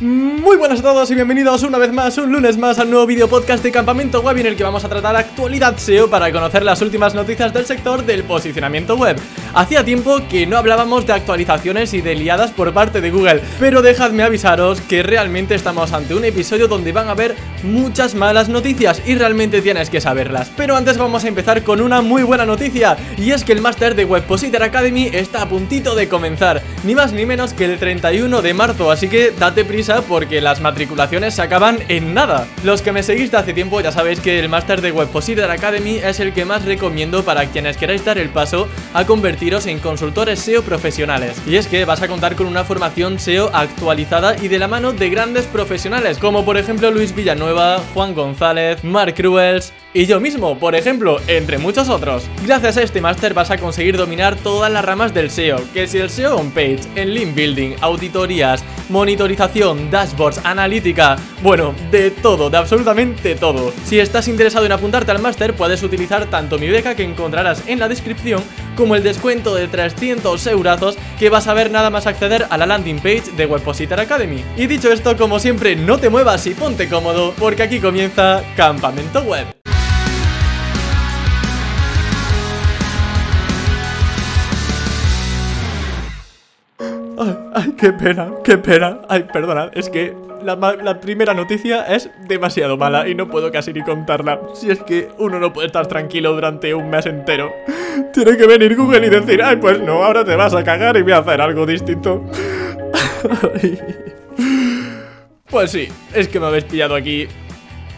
Muy buenas a todos y bienvenidos una vez más, un lunes más al nuevo video podcast de Campamento Web en el que vamos a tratar actualidad SEO para conocer las últimas noticias del sector del posicionamiento web. Hacía tiempo que no hablábamos de actualizaciones y de liadas por parte de Google, pero dejadme avisaros que realmente estamos ante un episodio donde van a haber muchas malas noticias y realmente tienes que saberlas. Pero antes vamos a empezar con una muy buena noticia y es que el máster de Webpositor Academy está a puntito de comenzar, ni más ni menos que el 31 de marzo, así que date prisa porque las matriculaciones se acaban en nada. Los que me seguís hace tiempo ya sabéis que el máster de Webpositor Academy es el que más recomiendo para quienes queráis dar el paso a convertiros en consultores SEO profesionales. Y es que vas a contar con una formación SEO actualizada y de la mano de grandes profesionales, como por ejemplo Luis Villanueva, Juan González, Mark Cruels, y yo mismo, por ejemplo, entre muchos otros. Gracias a este máster vas a conseguir dominar todas las ramas del SEO, que si el SEO on page, en link building, auditorías, monitorización, dashboards, analítica, bueno, de todo, de absolutamente todo. Si estás interesado en apuntarte al máster, puedes utilizar tanto mi beca que encontrarás en la descripción como el descuento de 300 euros que vas a ver nada más acceder a la landing page de Webpositor Academy. Y dicho esto, como siempre, no te muevas y ponte cómodo, porque aquí comienza Campamento Web. Ay, qué pena, qué pena. Ay, perdonad, es que la, la, primera noticia es demasiado mala y no puedo casi ni contarla. Si es que uno no puede estar tranquilo durante un mes entero. Tiene que venir Google y decir, ay, pues no, ahora te vas a cagar y voy a hacer algo distinto. Pues sí, es que me habéis pillado aquí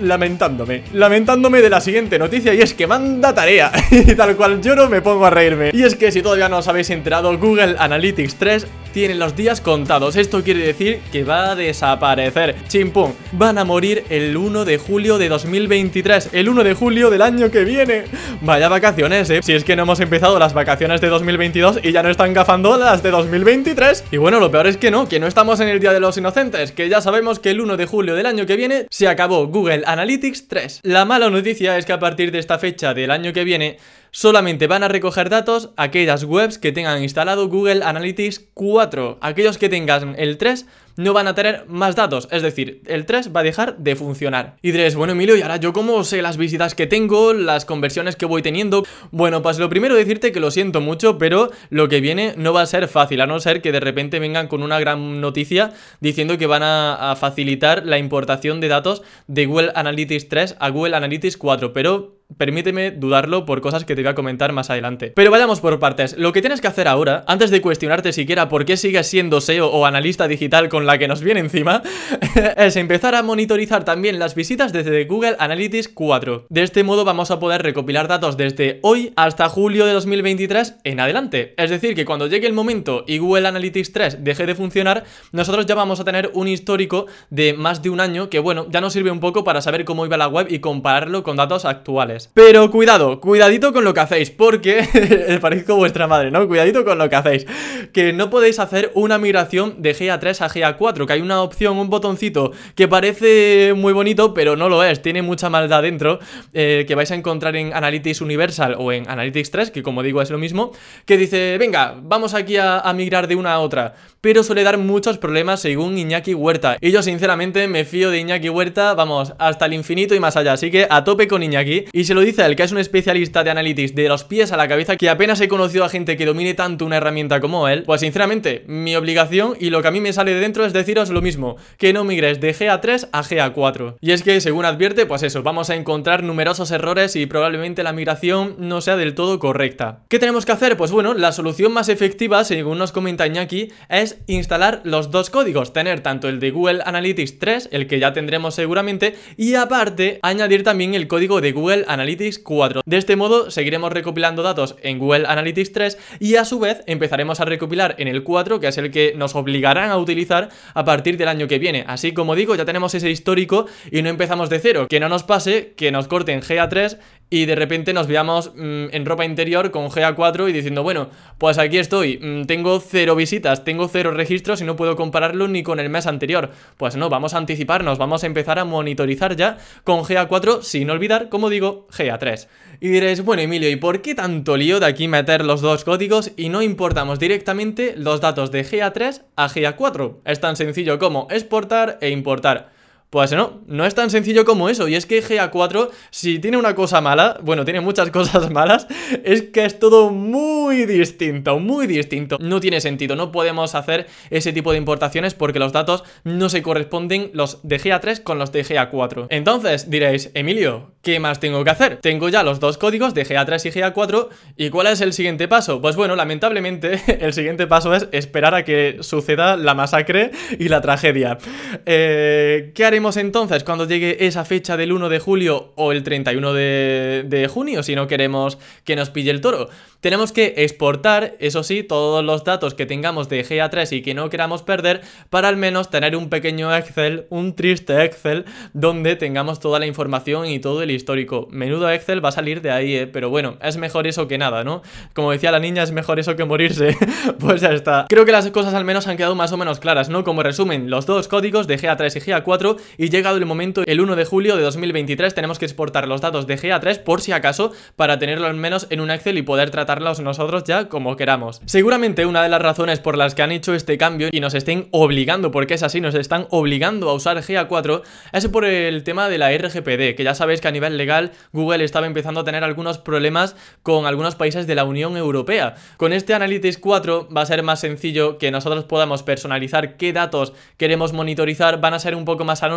lamentándome, lamentándome de la siguiente noticia y es que manda tarea y tal cual no me pongo a reírme. Y es que si todavía no os habéis enterado, Google Analytics 3 tiene los días contados. Esto quiere decir que va a desaparecer. Chimpum, van a morir el 1 de julio de 2023, el 1 de julio del año que viene. Vaya vacaciones, eh. Si es que no hemos empezado las vacaciones de 2022 y ya no están gafando las de 2023. Y bueno, lo peor es que no, que no estamos en el Día de los Inocentes, que ya sabemos que el 1 de julio del año que viene se acabó Google Analytics 3. La mala noticia es que a partir de esta fecha del año que viene solamente van a recoger datos aquellas webs que tengan instalado Google Analytics 4. Aquellos que tengan el 3 no van a tener más datos, es decir, el 3 va a dejar de funcionar. Y diréis, bueno Emilio, ¿y ahora yo cómo sé las visitas que tengo, las conversiones que voy teniendo? Bueno, pues lo primero decirte que lo siento mucho, pero lo que viene no va a ser fácil, a no ser que de repente vengan con una gran noticia diciendo que van a, a facilitar la importación de datos de Google Analytics 3 a Google Analytics 4, pero Permíteme dudarlo por cosas que te voy a comentar más adelante. Pero vayamos por partes. Lo que tienes que hacer ahora, antes de cuestionarte siquiera por qué sigues siendo SEO o analista digital con la que nos viene encima, es empezar a monitorizar también las visitas desde Google Analytics 4. De este modo vamos a poder recopilar datos desde hoy hasta julio de 2023 en adelante. Es decir, que cuando llegue el momento y Google Analytics 3 deje de funcionar, nosotros ya vamos a tener un histórico de más de un año que, bueno, ya nos sirve un poco para saber cómo iba la web y compararlo con datos actuales. Pero cuidado, cuidadito con lo que hacéis, porque parezco vuestra madre, ¿no? Cuidadito con lo que hacéis. Que no podéis hacer una migración de GA3 a GA4, que hay una opción, un botoncito que parece muy bonito, pero no lo es, tiene mucha maldad dentro, eh, que vais a encontrar en Analytics Universal o en Analytics 3, que como digo es lo mismo, que dice, venga, vamos aquí a, migrar de una a otra pero suele dar muchos problemas según Iñaki Huerta. Y yo sinceramente me fío de Iñaki Huerta, vamos, hasta el infinito y más allá, así que a tope con Iñaki. Se lo dice el que es un especialista de analytics de los pies a la cabeza, que apenas he conocido a gente que domine tanto una herramienta como él, pues sinceramente, mi obligación y lo que a mí me sale de dentro es deciros lo mismo, que no migres de GA3 a GA4. Y es que, según advierte, pues eso, vamos a encontrar numerosos errores y probablemente la migración no sea del todo correcta. ¿Qué tenemos que hacer? Pues bueno, la solución más efectiva, según nos comenta Iñaki, es instalar los dos códigos, tener tanto el de Google Analytics 3, el que ya tendremos seguramente, y aparte añadir también el código de Google Analytics 4. De este modo seguiremos recopilando datos en Google Analytics 3 y a su vez empezaremos a recopilar en el 4, que es el que nos obligarán a utilizar a partir del año que viene. Así como digo, ya tenemos ese histórico y no empezamos de cero. Que no nos pase que nos corten GA3 y de repente nos veamos mm, en ropa interior con GA4 y diciendo, bueno, pues aquí estoy, mm, tengo cero visitas, tengo cero registros y no puedo compararlo ni con el mes anterior. Pues no, vamos a anticiparnos, vamos a empezar a monitorizar ya con GA4 sin olvidar, como digo, GA3. Y diréis, bueno Emilio, ¿y por qué tanto lío de aquí meter los dos códigos y no importamos directamente los datos de GA3 a GA4? Es tan sencillo como exportar e importar. Pues no, no es tan sencillo como eso. Y es que GA4, si tiene una cosa mala, bueno, tiene muchas cosas malas, es que es todo muy distinto, muy distinto. No tiene sentido, no podemos hacer ese tipo de importaciones porque los datos no se corresponden los de GA3 con los de GA4. Entonces diréis, Emilio, ¿qué más tengo que hacer? Tengo ya los dos códigos de GA3 y GA4 y ¿cuál es el siguiente paso? Pues bueno, lamentablemente el siguiente paso es esperar a que suceda la masacre y la tragedia. Eh, ¿Qué haremos? entonces cuando llegue esa fecha del 1 de julio o el 31 de, de junio si no queremos que nos pille el toro? Tenemos que exportar, eso sí, todos los datos que tengamos de GA3 y que no queramos perder para al menos tener un pequeño Excel, un triste Excel, donde tengamos toda la información y todo el histórico. Menudo Excel va a salir de ahí, ¿eh? pero bueno, es mejor eso que nada, ¿no? Como decía la niña, es mejor eso que morirse. pues ya está. Creo que las cosas al menos han quedado más o menos claras, ¿no? Como resumen, los dos códigos de GA3 y GA4 y llegado el momento, el 1 de julio de 2023 tenemos que exportar los datos de GA3 por si acaso para tenerlo al menos en un Excel y poder tratar nosotros ya como queramos. Seguramente una de las razones por las que han hecho este cambio y nos estén obligando, porque es así, nos están obligando a usar GA4, es por el tema de la RGPD, que ya sabéis que a nivel legal Google estaba empezando a tener algunos problemas con algunos países de la Unión Europea. Con este Analytics 4 va a ser más sencillo que nosotros podamos personalizar qué datos queremos monitorizar, van a ser un poco más anónimos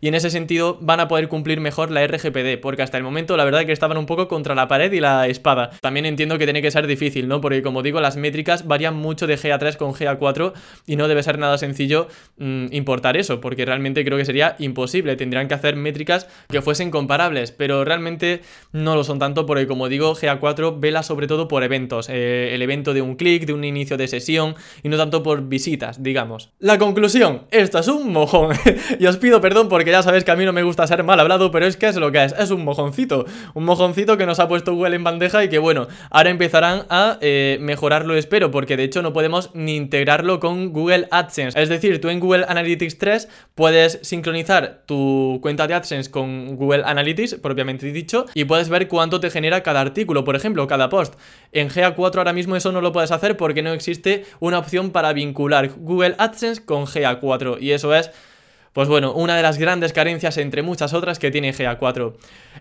y en ese sentido van a poder cumplir mejor la RGPD, porque hasta el momento la verdad que estaban un poco contra la pared y la espada. También entiendo que tiene que ser difícil, ¿no? Porque como digo, las métricas varían mucho de GA3 con GA4 y no debe ser nada sencillo mm, importar eso, porque realmente creo que sería imposible. Tendrían que hacer métricas que fuesen comparables, pero realmente no lo son tanto porque como digo, GA4 vela sobre todo por eventos, eh, el evento de un clic, de un inicio de sesión y no tanto por visitas, digamos. La conclusión, esto es un mojón. y os pido perdón porque ya sabéis que a mí no me gusta ser mal hablado, pero es que es lo que es, es un mojoncito. Un mojoncito que nos ha puesto Google en bandeja y que bueno, ahora empezarán a eh, mejorarlo, espero, porque de hecho no podemos ni integrarlo con Google AdSense. Es decir, tú en Google Analytics 3 puedes sincronizar tu cuenta de AdSense con Google Analytics, propiamente dicho, y puedes ver cuánto te genera cada artículo, por ejemplo, cada post. En GA4 ahora mismo eso no lo puedes hacer porque no existe una opción para vincular Google AdSense con GA4 y eso es pues bueno, una de las grandes carencias entre muchas otras que tiene GA4.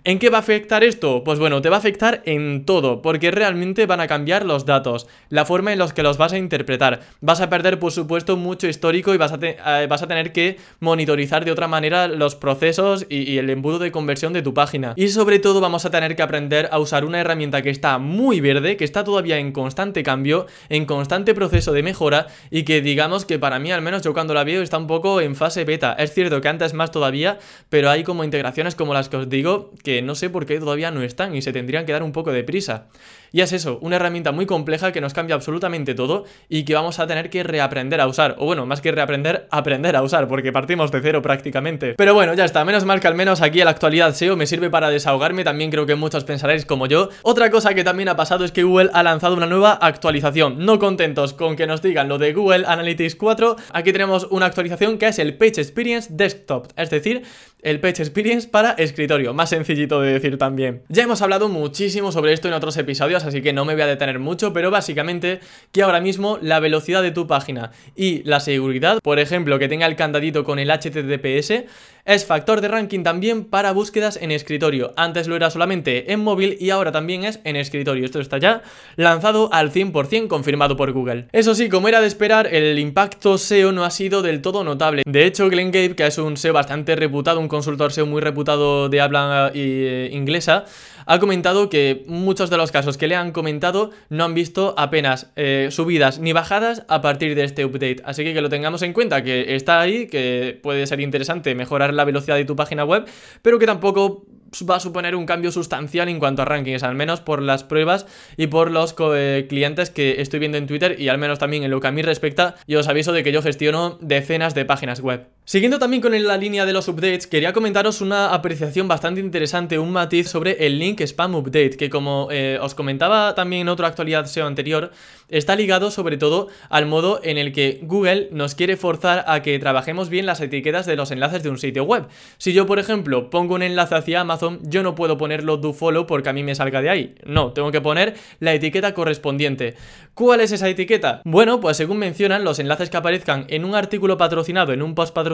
¿En qué va a afectar esto? Pues bueno, te va a afectar en todo, porque realmente van a cambiar los datos, la forma en los que los vas a interpretar. Vas a perder, por supuesto, mucho histórico y vas a, eh, vas a tener que monitorizar de otra manera los procesos y, y el embudo de conversión de tu página. Y sobre todo vamos a tener que aprender a usar una herramienta que está muy verde, que está todavía en constante cambio, en constante proceso de mejora y que digamos que para mí, al menos yo cuando la veo, está un poco en fase beta es cierto que antes más todavía, pero hay como integraciones como las que os digo que no sé por qué todavía no están y se tendrían que dar un poco de prisa. Y es eso, una herramienta muy compleja que nos cambia absolutamente todo y que vamos a tener que reaprender a usar. O bueno, más que reaprender, aprender a usar, porque partimos de cero prácticamente. Pero bueno, ya está, menos mal que al menos aquí en la actualidad SEO me sirve para desahogarme, también creo que muchos pensaréis como yo. Otra cosa que también ha pasado es que Google ha lanzado una nueva actualización. No contentos con que nos digan lo de Google Analytics 4, aquí tenemos una actualización que es el Page Experience Desktop, es decir, el Page Experience para escritorio, más sencillito de decir también. Ya hemos hablado muchísimo sobre esto en otros episodios, así que no me voy a detener mucho, pero básicamente que ahora mismo la velocidad de tu página y la seguridad, por ejemplo, que tenga el candadito con el HTTPS, es factor de ranking también para búsquedas en escritorio. Antes lo era solamente en móvil y ahora también es en escritorio. Esto está ya lanzado al 100% confirmado por Google. Eso sí, como era de esperar, el impacto SEO no ha sido del todo notable. De hecho, Glenn Gabe, que es un SEO bastante reputado, un consultor SEO muy reputado de habla eh, inglesa, ha comentado que muchos de los casos que le han comentado no han visto apenas eh, subidas ni bajadas a partir de este update. Así que que lo tengamos en cuenta, que está ahí, que puede ser interesante mejorar la velocidad de tu página web, pero que tampoco va a suponer un cambio sustancial en cuanto a rankings, al menos por las pruebas y por los eh, clientes que estoy viendo en Twitter y al menos también en lo que a mí respecta, yo os aviso de que yo gestiono decenas de páginas web. Siguiendo también con la línea de los updates, quería comentaros una apreciación bastante interesante, un matiz sobre el link spam update, que como eh, os comentaba también en otra SEO anterior, está ligado sobre todo al modo en el que Google nos quiere forzar a que trabajemos bien las etiquetas de los enlaces de un sitio web. Si yo, por ejemplo, pongo un enlace hacia Amazon, yo no puedo ponerlo do follow porque a mí me salga de ahí. No, tengo que poner la etiqueta correspondiente. ¿Cuál es esa etiqueta? Bueno, pues según mencionan, los enlaces que aparezcan en un artículo patrocinado, en un post patrocinado,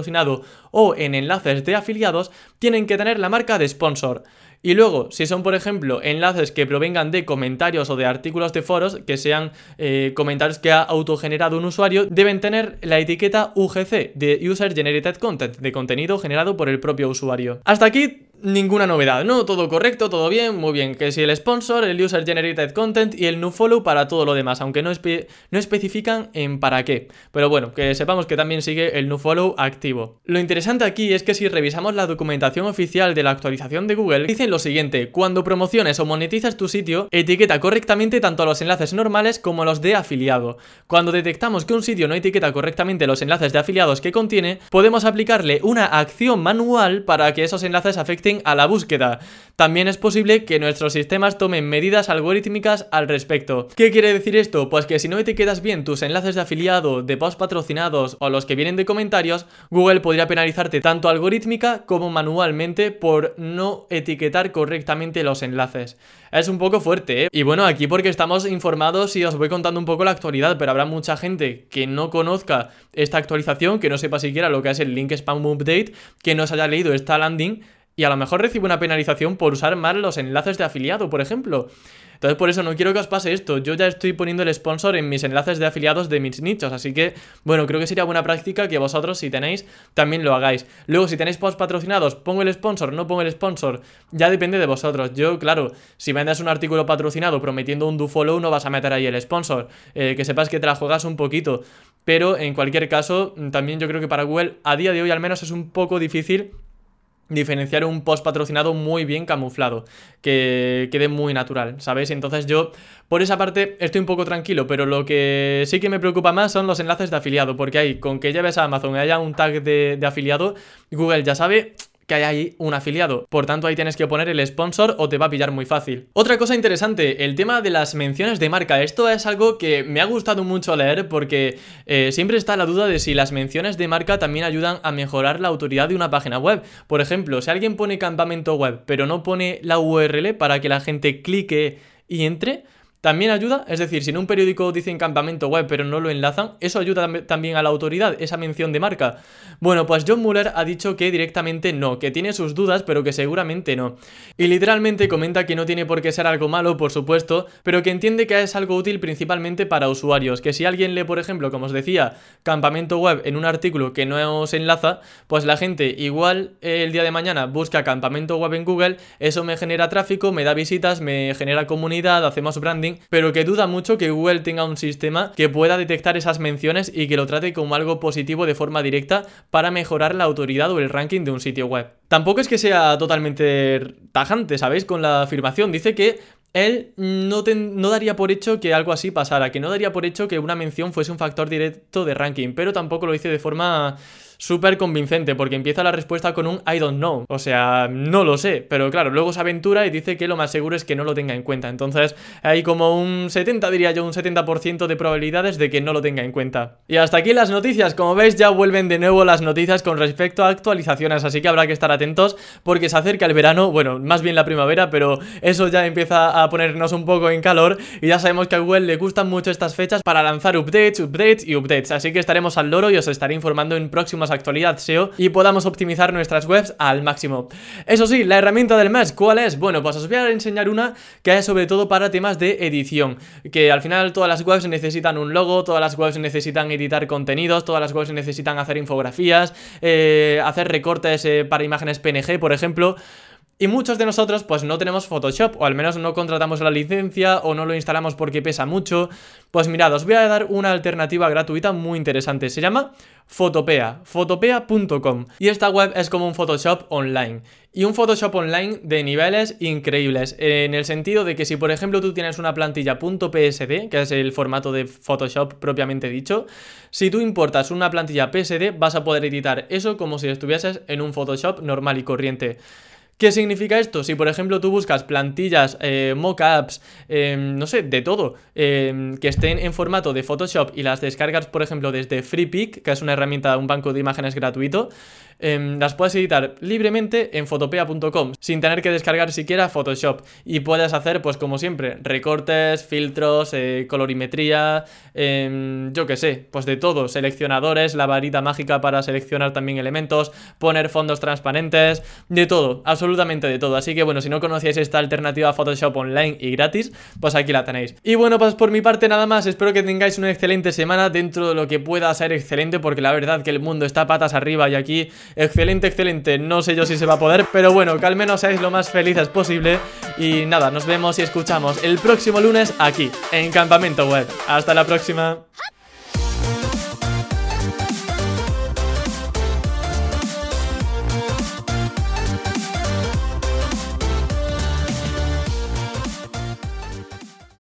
o en enlaces de afiliados tienen que tener la marca de sponsor. Y luego, si son por ejemplo enlaces que provengan de comentarios o de artículos de foros, que sean eh, comentarios que ha autogenerado un usuario, deben tener la etiqueta UGC de User Generated Content, de contenido generado por el propio usuario. Hasta aquí ninguna novedad, ¿no? Todo correcto, todo bien, muy bien. Que si el sponsor, el user generated content y el follow para todo lo demás, aunque no, no especifican en para qué. Pero bueno, que sepamos que también sigue el follow activo. Lo interesante aquí es que si revisamos la documentación oficial de la actualización de Google, dicen lo siguiente, cuando promociones o monetizas tu sitio, etiqueta correctamente tanto los enlaces normales como los de afiliado. Cuando detectamos que un sitio no etiqueta correctamente los enlaces de afiliados que contiene, podemos aplicarle una acción manual para que esos enlaces afecten a la búsqueda. También es posible que nuestros sistemas tomen medidas algorítmicas al respecto. ¿Qué quiere decir esto? Pues que si no etiquetas bien tus enlaces de afiliado, de post patrocinados o los que vienen de comentarios, Google podría penalizarte tanto algorítmica como manualmente por no etiquetar correctamente los enlaces. Es un poco fuerte, ¿eh? Y bueno, aquí porque estamos informados y os voy contando un poco la actualidad, pero habrá mucha gente que no conozca esta actualización, que no sepa siquiera lo que es el link spam update, que no se haya leído esta landing y a lo mejor recibe una penalización por usar mal los enlaces de afiliado, por ejemplo. Entonces por eso no quiero que os pase esto. Yo ya estoy poniendo el sponsor en mis enlaces de afiliados de mis nichos. Así que, bueno, creo que sería buena práctica que vosotros, si tenéis, también lo hagáis. Luego, si tenéis post patrocinados, pongo el sponsor, no pongo el sponsor. Ya depende de vosotros. Yo, claro, si vendes un artículo patrocinado prometiendo un do follow, no vas a meter ahí el sponsor. Eh, que sepas que te la juegas un poquito. Pero en cualquier caso, también yo creo que para Google, a día de hoy al menos, es un poco difícil diferenciar un post patrocinado muy bien camuflado, que quede muy natural, ¿sabéis? Entonces yo, por esa parte, estoy un poco tranquilo, pero lo que sí que me preocupa más son los enlaces de afiliado, porque ahí, con que lleves a Amazon y haya un tag de, de afiliado, Google ya sabe que hay ahí un afiliado. Por tanto, ahí tienes que poner el sponsor o te va a pillar muy fácil. Otra cosa interesante, el tema de las menciones de marca. Esto es algo que me ha gustado mucho leer porque eh, siempre está la duda de si las menciones de marca también ayudan a mejorar la autoridad de una página web. Por ejemplo, si alguien pone campamento web pero no pone la URL para que la gente clique y entre, también ayuda, es decir, si en un periódico dicen campamento web pero no lo enlazan, eso ayuda también a la autoridad, esa mención de marca. Bueno, pues John Muller ha dicho que directamente no, que tiene sus dudas pero que seguramente no. Y literalmente comenta que no tiene por qué ser algo malo, por supuesto, pero que entiende que es algo útil principalmente para usuarios, que si alguien lee, por ejemplo, como os decía, campamento web en un artículo que no se enlaza, pues la gente igual el día de mañana busca campamento web en Google, eso me genera tráfico, me da visitas, me genera comunidad, hacemos branding pero que duda mucho que Google tenga un sistema que pueda detectar esas menciones y que lo trate como algo positivo de forma directa para mejorar la autoridad o el ranking de un sitio web. Tampoco es que sea totalmente tajante, ¿sabéis? Con la afirmación. Dice que él no, no, daría por hecho que algo así pasara, que no daría por hecho que una mención fuese un factor directo de ranking, pero tampoco lo dice de forma súper convincente porque empieza la respuesta con un I don't know. O sea, no lo sé, pero claro, luego se aventura y dice que lo más seguro es que no lo tenga en cuenta. Entonces hay como un 70, diría yo, un 70% de probabilidades de que no lo tenga en cuenta. Y hasta aquí las noticias. Como veis, ya vuelven de nuevo las noticias con respecto a actualizaciones, así que habrá que estar atentos porque se acerca el verano, bueno, más bien la primavera, pero eso ya empieza a ponernos un poco en calor y ya sabemos que a Google le gustan mucho estas fechas para lanzar updates, updates y updates. Así que estaremos al loro y os estaré informando en próximas actualidad SEO y podamos optimizar nuestras webs al máximo. Eso sí, la herramienta del mes, ¿cuál es? Bueno, pues os voy a enseñar una que es sobre todo para temas de edición, que al final todas las webs necesitan un logo, todas las webs necesitan editar contenidos, todas las webs necesitan hacer infografías, eh, hacer recortes eh, para imágenes PNG, por ejemplo. Y muchos de nosotros pues no tenemos Photoshop o al menos no contratamos la licencia o no lo instalamos porque pesa mucho. Pues mirad, os voy a dar una alternativa gratuita muy interesante. Se llama Photopea, photopea.com. Y esta web es como un Photoshop online. Y un Photoshop online de niveles increíbles, en el sentido de que si por ejemplo tú tienes una plantilla .psd, que es el formato de Photoshop propiamente dicho, si tú importas una plantilla PSD vas a poder editar eso como si estuvieses en un Photoshop normal y corriente. ¿Qué significa esto? Si por ejemplo tú buscas plantillas, eh, mockups, em, no sé, de todo, em, que estén en formato de Photoshop y las descargas por ejemplo desde FreePic, que es una herramienta, un banco de imágenes gratuito, Em, las puedes editar libremente en fotopea.com sin tener que descargar siquiera Photoshop y puedes hacer pues como siempre recortes, filtros, eh, colorimetría, yo que sé, pues de todo, seleccionadores, la varita mágica para seleccionar también elementos, poner fondos transparentes, de todo, absolutamente de todo. Así que bueno, si no conocíais esta alternativa a Photoshop online y gratis, pues aquí la tenéis. Y bueno, pues por mi parte nada más, espero que tengáis una excelente semana dentro de lo que pueda ser excelente porque la verdad que el mundo está patas arriba y aquí Excelente, excelente. No sé yo si se va a poder, pero bueno, que al menos seáis lo más felices posible. Y nada, nos vemos y escuchamos el próximo lunes aquí, en Campamento Web. Hasta la próxima.